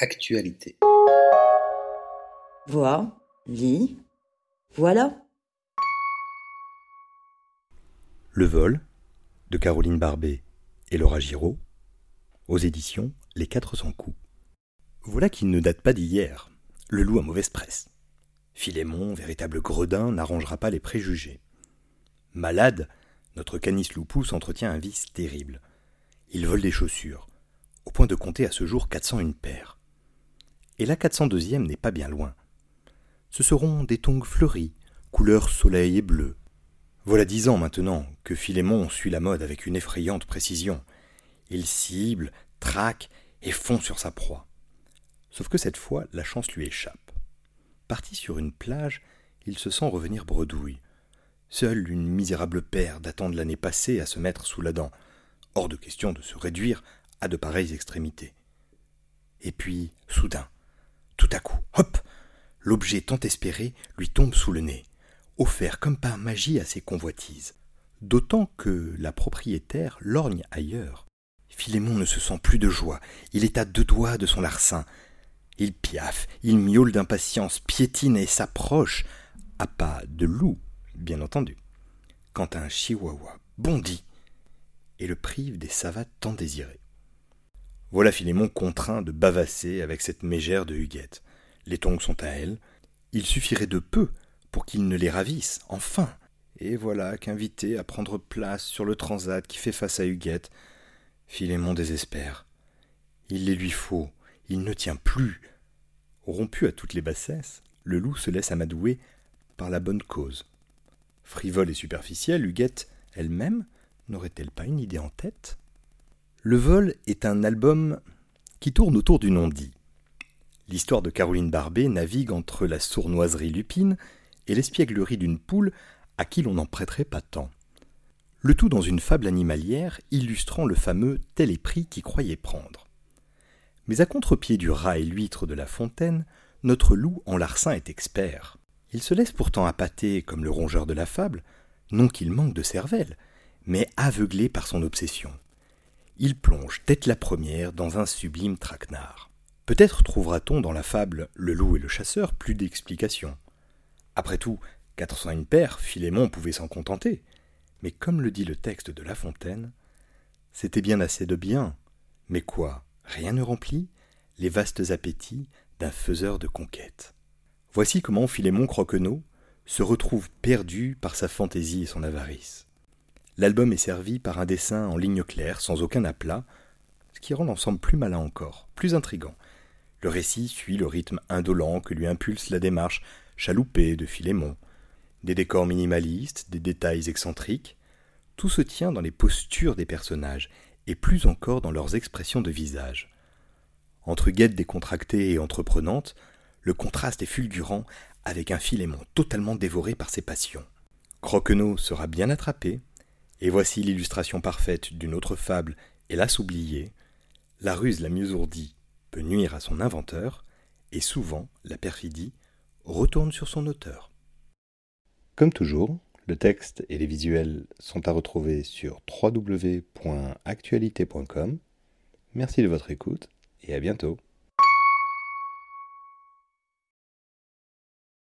Actualité. Vois, lis, voilà. Le vol de Caroline Barbet et Laura Giraud aux éditions Les 400 coups. Voilà qui ne date pas d'hier. Le loup a mauvaise presse. Philémon, véritable gredin, n'arrangera pas les préjugés. Malade, notre canis loupus entretient un vice terrible. Il vole des chaussures, au point de compter à ce jour 401 paires. Et la 402e n'est pas bien loin. Ce seront des tongs fleuris, couleur soleil et bleu. Voilà dix ans maintenant que Philémon suit la mode avec une effrayante précision. Il cible, traque et fond sur sa proie. Sauf que cette fois, la chance lui échappe. Parti sur une plage, il se sent revenir bredouille. Seule une misérable paire datant de l'année passée à se mettre sous la dent. Hors de question de se réduire à de pareilles extrémités. Et puis, soudain, tout à coup, hop L'objet tant espéré lui tombe sous le nez, offert comme par magie à ses convoitises. D'autant que la propriétaire lorgne ailleurs. Philémon ne se sent plus de joie, il est à deux doigts de son larcin. Il piaffe, il miaule d'impatience, piétine et s'approche, à pas de loup, bien entendu, quand un chihuahua bondit et le prive des savates tant désirées. Voilà Philémon contraint de bavasser avec cette mégère de Huguette. Les tongs sont à elle. Il suffirait de peu pour qu'il ne les ravisse, enfin. Et voilà qu'invité à prendre place sur le transat qui fait face à Huguette, Philémon désespère. Il les lui faut, il ne tient plus. Rompu à toutes les bassesses, le loup se laisse amadouer par la bonne cause. Frivole et superficielle, Huguette elle-même n'aurait-elle pas une idée en tête? Le vol est un album qui tourne autour du non-dit. L'histoire de Caroline Barbet navigue entre la sournoiserie lupine et l'espièglerie d'une poule à qui l'on n'en prêterait pas tant. Le tout dans une fable animalière illustrant le fameux tel est pris qui croyait prendre. Mais à contre-pied du rat et l'huître de la fontaine, notre loup en larcin est expert. Il se laisse pourtant appâter comme le rongeur de la fable, non qu'il manque de cervelle, mais aveuglé par son obsession il plonge tête la première dans un sublime traquenard. Peut-être trouvera-t-on dans la fable Le loup et le chasseur plus d'explications. Après tout, quatre cent une paires, Philémon pouvait s'en contenter. Mais comme le dit le texte de La Fontaine, c'était bien assez de bien. Mais quoi Rien ne remplit les vastes appétits d'un faiseur de conquêtes. Voici comment Philémon Croquenot se retrouve perdu par sa fantaisie et son avarice. L'album est servi par un dessin en ligne claire, sans aucun aplat, ce qui rend l'ensemble plus malin encore, plus intrigant. Le récit suit le rythme indolent que lui impulse la démarche chaloupée de Philémon. Des décors minimalistes, des détails excentriques, tout se tient dans les postures des personnages, et plus encore dans leurs expressions de visage. Entre guettes décontractée et entreprenante, le contraste est fulgurant avec un Philémon totalement dévoré par ses passions. Croquenot sera bien attrapé, et voici l'illustration parfaite d'une autre fable, hélas oubliée. La ruse la mieux ourdie peut nuire à son inventeur, et souvent la perfidie retourne sur son auteur. Comme toujours, le texte et les visuels sont à retrouver sur www.actualité.com. Merci de votre écoute et à bientôt.